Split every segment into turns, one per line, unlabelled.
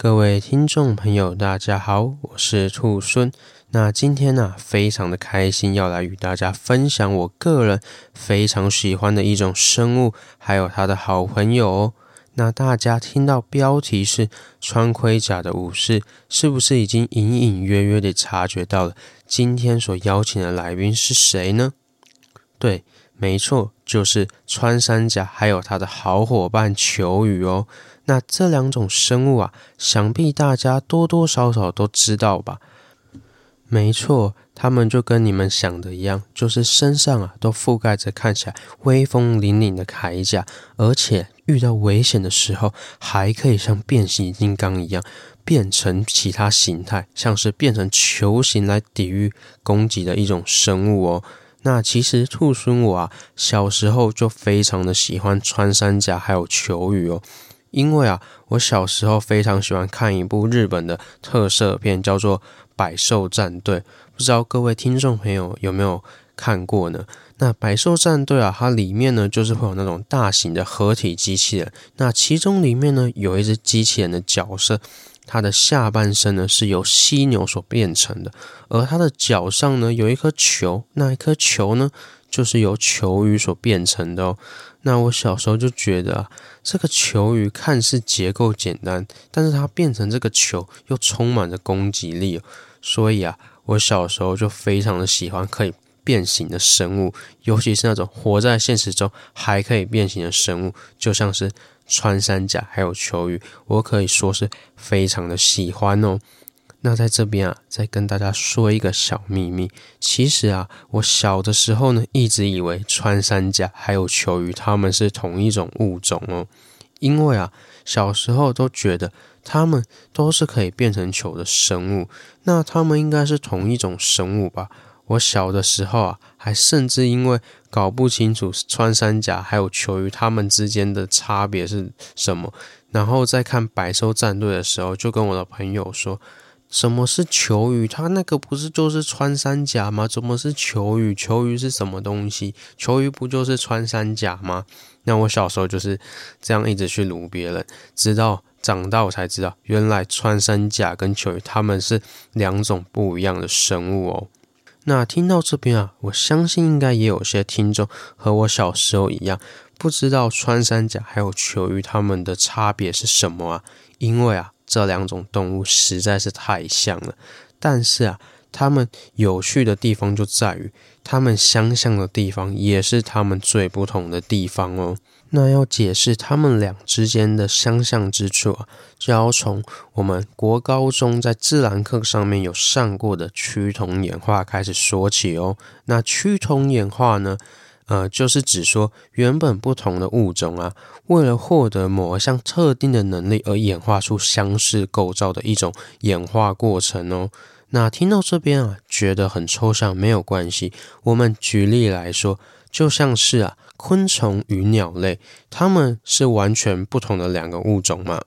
各位听众朋友，大家好，我是兔孙。那今天呢、非常的开心，要来与大家分享我个人非常喜欢的一种生物，还有它的好朋友哦。那大家听到标题是穿盔甲的武士，是不是已经隐隐约约的察觉到了今天所邀请的来宾是谁呢？对，没错，就是穿山甲，还有他的好伙伴球鱼哦。那这两种生物啊，想必大家多多少少都知道吧。没错，他们就跟你们想的一样，就是身上啊都覆盖着看起来威风凛凛的铠甲，而且遇到危险的时候，还可以像变形金刚一样变成其他形态，像是变成球形来抵御攻击的一种生物哦。那其实兔孙我啊小时候就非常的喜欢穿山甲还有球鱼哦，因为啊我小时候非常喜欢看一部日本的特色片，叫做。百兽战队，不知道各位听众朋友有没有看过呢？那百兽战队啊，它里面呢就是会有那种大型的合体机器人。那其中里面呢有一只机器人的角色，它的下半身呢是由犀牛所变成的，而它的脚上呢有一颗球，那一颗球呢就是由球鱼所变成的哦。那我小时候就觉得，这个球鱼看似结构简单，但是它变成这个球又充满着攻击力哦。所以啊，我小时候就非常的喜欢可以变形的生物，尤其是那种活在现实中还可以变形的生物，就像是穿山甲还有球鱼，我可以说是非常的喜欢哦。那在这边啊，再跟大家说一个小秘密，其实啊，我小的时候呢，一直以为穿山甲还有球鱼它们是同一种物种哦，因为啊，小时候都觉得。它们都是可以变成球的生物，那它们应该是同一种生物吧？我小的时候啊，还甚至因为搞不清楚穿山甲还有球鱼它们之间的差别是什么，然后在看百兽战队的时候，就跟我的朋友说，什么是球鱼？它那个不是就是穿山甲吗？怎么是球鱼？球鱼是什么东西？球鱼不就是穿山甲吗？那我小时候就是这样一直去撸别人，直到。长大我才知道，原来穿山甲跟球鱼它们是两种不一样的生物哦。那听到这边啊，我相信应该也有些听众和我小时候一样，不知道穿山甲还有球鱼它们的差别是什么啊？因为啊，这两种动物实在是太像了。但是啊，它们有趣的地方就在于，它们相像的地方也是它们最不同的地方哦。那要解释他们俩之间的相像之处啊，就要从我们国高中在自然课上面有上过的趋同演化开始说起哦。那趋同演化呢，呃，就是指说原本不同的物种啊，为了获得某一项特定的能力而演化出相似构造的一种演化过程哦。那听到这边啊，觉得很抽象，没有关系，我们举例来说，就像是啊。昆虫与鸟类，它们是完全不同的两个物种嘛？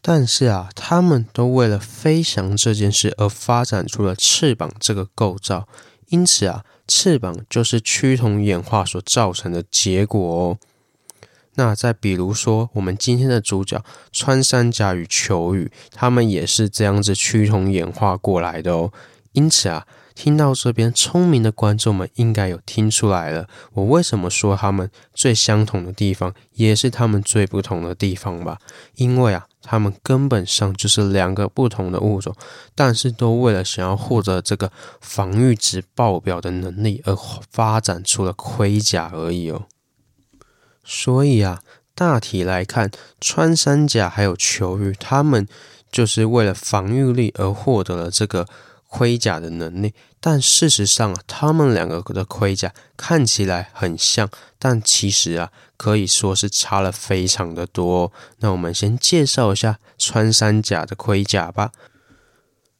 但是啊，它们都为了飞翔这件事而发展出了翅膀这个构造。因此啊，翅膀就是趋同演化所造成的结果哦。那再比如说，我们今天的主角穿山甲与球鱼，它们也是这样子趋同演化过来的哦。因此啊，听到这边，聪明的观众们应该有听出来了，我为什么说他们最相同的地方，也是他们最不同的地方吧？因为啊，他们根本上就是两个不同的物种，但是都为了想要获得这个防御值爆表的能力而发展出了盔甲而已哦。所以啊，大体来看，穿山甲还有球鱼，他们就是为了防御力而获得了这个。盔甲的能力，但事实上啊，他们两个的盔甲看起来很像，但其实啊，可以说是差了非常的多。那我们先介绍一下穿山甲的盔甲吧。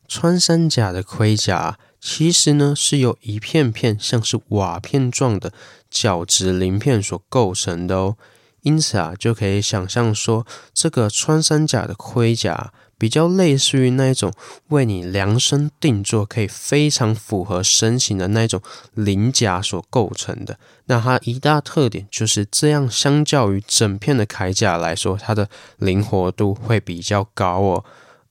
穿山甲的盔甲，其实呢是由一片片像是瓦片状的角质鳞片所构成的哦。因此啊，就可以想象说，这个穿山甲的盔甲。比较类似于那一种为你量身定做，可以非常符合身形的那种鳞甲所构成的。那它一大特点就是这样，相较于整片的铠甲来说，它的灵活度会比较高哦。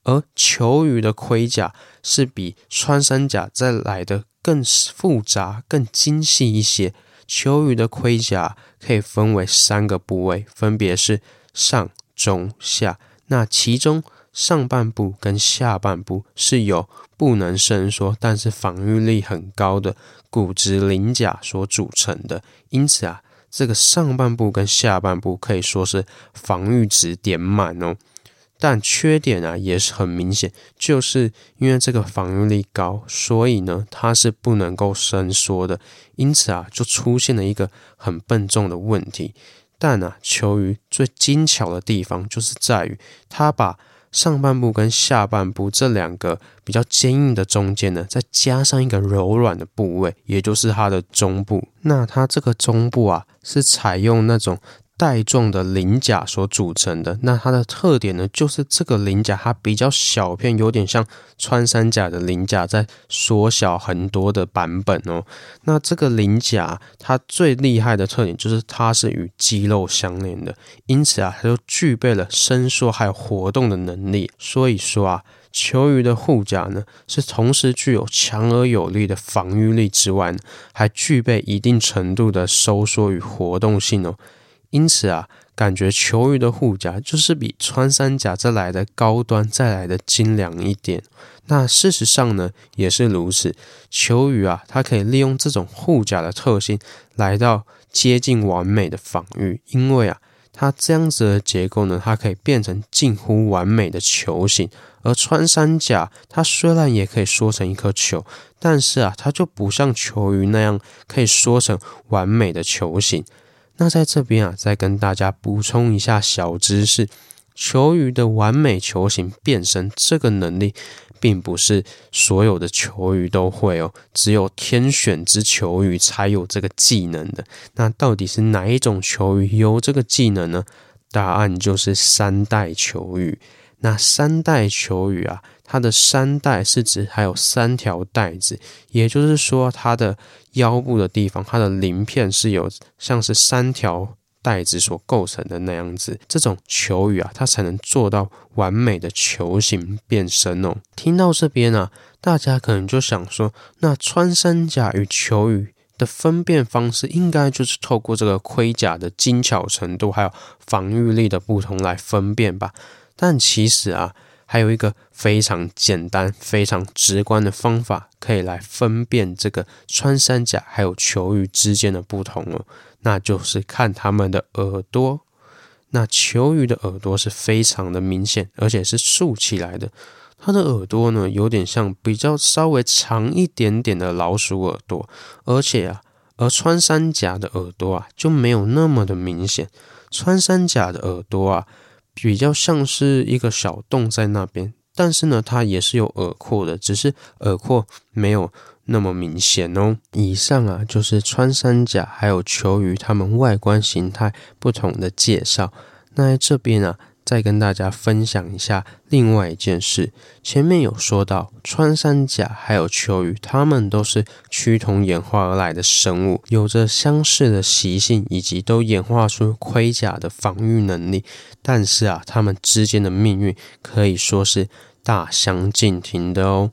而球鱼的盔甲是比穿山甲再来的更复杂、更精细一些。球鱼的盔甲可以分为三个部位，分别是上、中、下。那其中上半部跟下半部是由不能伸缩，但是防御力很高的骨质鳞甲所组成的。因此啊，这个上半部跟下半部可以说是防御值点满哦。但缺点啊也是很明显，就是因为这个防御力高，所以呢它是不能够伸缩的。因此啊，就出现了一个很笨重的问题。但啊，球鱼最精巧的地方就是在于它把上半部跟下半部这两个比较坚硬的中间呢，再加上一个柔软的部位，也就是它的中部。那它这个中部啊，是采用那种。带状的鳞甲所组成的，那它的特点呢，就是这个鳞甲它比较小片，有点像穿山甲的鳞甲在缩小很多的版本哦。那这个鳞甲它最厉害的特点就是它是与肌肉相连的，因此啊，它就具备了伸缩还有活动的能力。所以说啊，球鱼的护甲呢，是同时具有强而有力的防御力之外，还具备一定程度的收缩与活动性哦。因此啊，感觉球鱼的护甲就是比穿山甲再来的高端，再来的精良一点。那事实上呢，也是如此。球鱼啊，它可以利用这种护甲的特性，来到接近完美的防御。因为啊，它这样子的结构呢，它可以变成近乎完美的球形。而穿山甲，它虽然也可以缩成一颗球，但是啊，它就不像球鱼那样可以缩成完美的球形。那在这边啊，再跟大家补充一下小知识：球鱼的完美球形变身这个能力，并不是所有的球鱼都会哦，只有天选之球鱼才有这个技能的。那到底是哪一种球鱼有这个技能呢？答案就是三代球鱼。那三带球鱼啊，它的三带是指还有三条带子，也就是说，它的腰部的地方，它的鳞片是有像是三条带子所构成的那样子。这种球鱼啊，它才能做到完美的球形变身哦。听到这边啊，大家可能就想说，那穿山甲与球鱼的分辨方式，应该就是透过这个盔甲的精巧程度，还有防御力的不同来分辨吧。但其实啊，还有一个非常简单、非常直观的方法，可以来分辨这个穿山甲还有球鱼之间的不同哦，那就是看它们的耳朵。那球鱼的耳朵是非常的明显，而且是竖起来的。它的耳朵呢，有点像比较稍微长一点点的老鼠耳朵，而且啊，而穿山甲的耳朵啊就没有那么的明显。穿山甲的耳朵啊。比较像是一个小洞在那边，但是呢，它也是有耳廓的，只是耳廓没有那么明显哦。以上啊，就是穿山甲还有球鱼它们外观形态不同的介绍。那在这边啊。再跟大家分享一下另外一件事。前面有说到，穿山甲还有球鱼，它们都是趋同演化而来的生物，有着相似的习性，以及都演化出盔甲的防御能力。但是啊，它们之间的命运可以说是大相径庭的哦。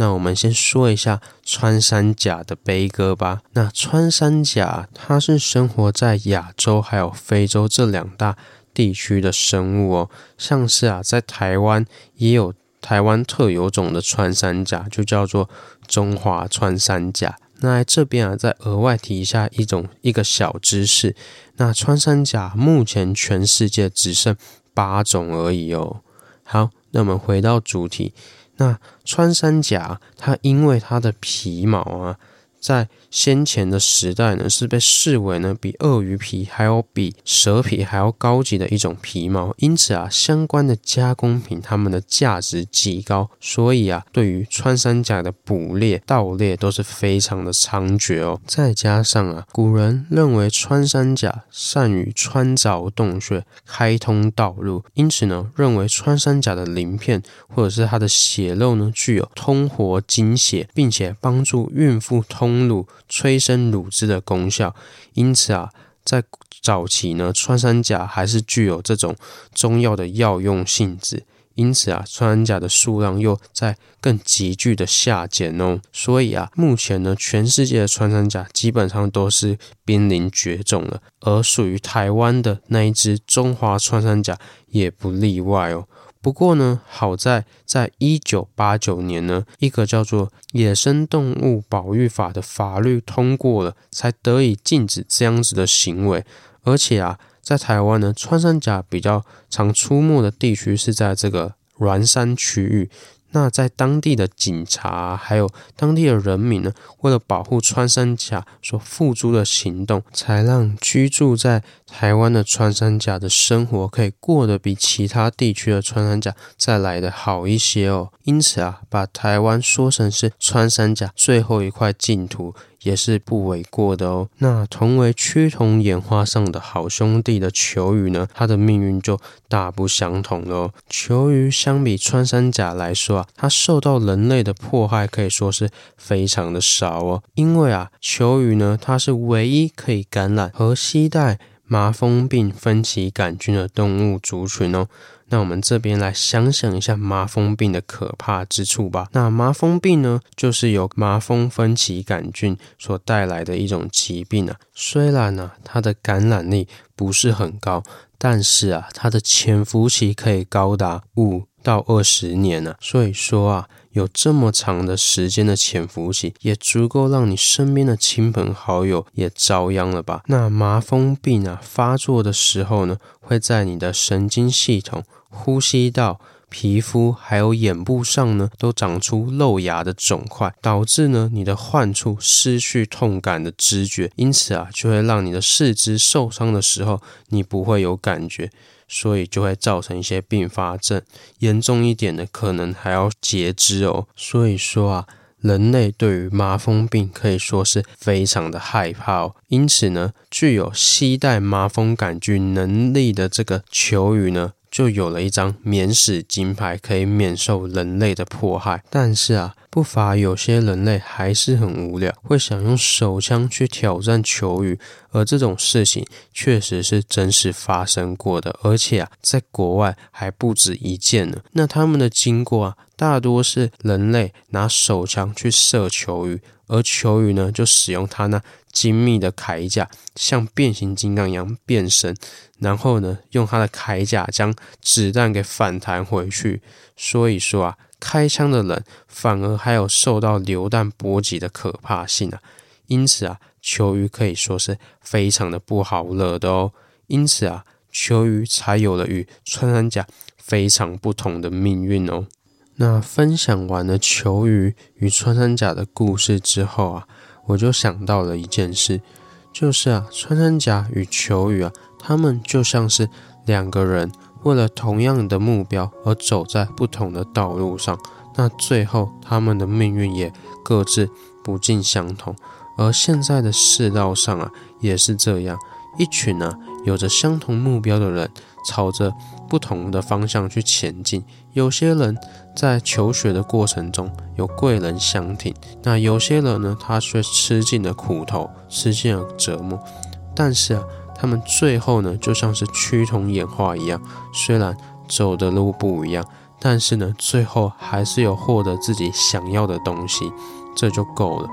那我们先说一下穿山甲的悲歌吧。那穿山甲它是生活在亚洲还有非洲这两大地区的生物哦，像是啊，在台湾也有台湾特有种的穿山甲，就叫做中华穿山甲。那这边啊，再额外提一下一种一个小知识，那穿山甲目前全世界只剩八种而已哦。好，那我们回到主题，那穿山甲它因为它的皮毛啊。在先前的时代呢，是被视为呢比鳄鱼皮还有比蛇皮还要高级的一种皮毛，因此啊，相关的加工品它们的价值极高，所以啊，对于穿山甲的捕猎、盗猎都是非常的猖獗哦。再加上啊，古人认为穿山甲善于穿凿洞穴、开通道路，因此呢，认为穿山甲的鳞片或者是它的血肉呢，具有通活经血，并且帮助孕妇通。通乳催生乳汁的功效，因此啊，在早期呢，穿山甲还是具有这种中药的药用性质，因此啊，穿山甲的数量又在更急剧的下减哦。所以啊，目前呢，全世界的穿山甲基本上都是濒临绝种了，而属于台湾的那一只中华穿山甲也不例外哦。不过呢，好在在一九八九年呢，一个叫做《野生动物保育法》的法律通过了，才得以禁止这样子的行为。而且啊，在台湾呢，穿山甲比较常出没的地区是在这个峦山区域。那在当地的警察还有当地的人民呢，为了保护穿山甲所付诸的行动，才让居住在台湾的穿山甲的生活可以过得比其他地区的穿山甲再来的好一些哦。因此啊，把台湾说成是穿山甲最后一块净土。也是不为过的哦。那同为趋同演化上的好兄弟的球鱼呢，它的命运就大不相同了哦。球鱼相比穿山甲来说啊，它受到人类的迫害可以说是非常的少哦。因为啊，球鱼呢，它是唯一可以感染和携带麻风病分歧杆菌的动物族群哦。那我们这边来想想一下麻风病的可怕之处吧。那麻风病呢，就是由麻风分歧杆菌所带来的一种疾病啊。虽然呢，它的感染力不是很高，但是啊，它的潜伏期可以高达五到二十年呢。所以说啊，有这么长的时间的潜伏期，也足够让你身边的亲朋好友也遭殃了吧？那麻风病啊发作的时候呢，会在你的神经系统。呼吸道、皮肤还有眼部上呢，都长出肉芽的肿块，导致呢你的患处失去痛感的知觉，因此啊，就会让你的四肢受伤的时候，你不会有感觉，所以就会造成一些并发症，严重一点的可能还要截肢哦。所以说啊，人类对于麻风病可以说是非常的害怕哦。因此呢，具有携带麻风杆菌能力的这个球鱼呢。就有了一张免死金牌，可以免受人类的迫害。但是啊，不乏有些人类还是很无聊，会想用手枪去挑战球鱼。而这种事情确实是真实发生过的，而且啊，在国外还不止一件呢。那他们的经过啊，大多是人类拿手枪去射球鱼，而球鱼呢，就使用它那精密的铠甲，像变形金刚一样变身。然后呢，用他的铠甲将子弹给反弹回去。所以说啊，开枪的人反而还有受到流弹波及的可怕性啊。因此啊，球鱼可以说是非常的不好惹的哦。因此啊，球鱼才有了与穿山甲非常不同的命运哦。那分享完了球鱼与穿山甲的故事之后啊，我就想到了一件事，就是啊，穿山甲与球鱼啊。他们就像是两个人为了同样的目标而走在不同的道路上，那最后他们的命运也各自不尽相同。而现在的世道上啊，也是这样，一群啊有着相同目标的人，朝着不同的方向去前进。有些人在求学的过程中有贵人相挺，那有些人呢，他却吃尽了苦头，吃尽了折磨。但是啊。他们最后呢，就像是趋同演化一样，虽然走的路不一样，但是呢，最后还是有获得自己想要的东西，这就够了。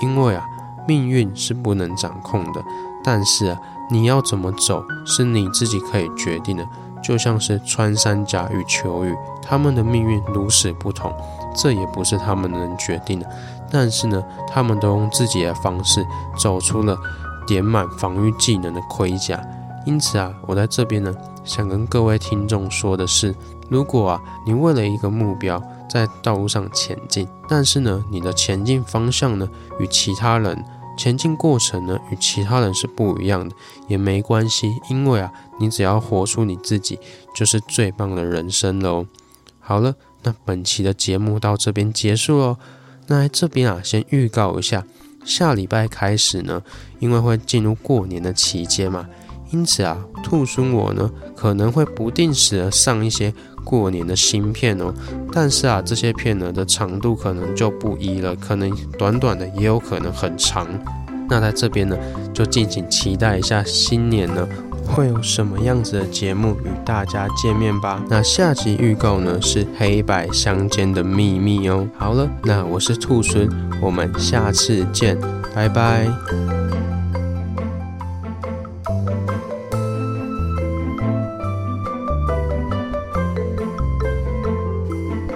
因为啊，命运是不能掌控的，但是啊，你要怎么走是你自己可以决定的。就像是穿山甲与求雨，他们的命运如此不同，这也不是他们能决定的。但是呢，他们都用自己的方式走出了点满防御技能的盔甲。因此啊，我在这边呢，想跟各位听众说的是，如果啊，你为了一个目标在道路上前进，但是呢，你的前进方向呢，与其他人前进过程呢，与其他人是不一样的，也没关系，因为啊，你只要活出你自己，就是最棒的人生喽。好了，那本期的节目到这边结束喽。那在这边啊，先预告一下，下礼拜开始呢，因为会进入过年的期间嘛。因此啊，兔孙我呢可能会不定时的上一些过年的新片哦，但是啊，这些片呢的长度可能就不一了，可能短短的，也有可能很长。那在这边呢，就敬请期待一下新年呢会有什么样子的节目与大家见面吧。那下集预告呢是黑白相间的秘密哦。好了，那我是兔孙，我们下次见，拜拜。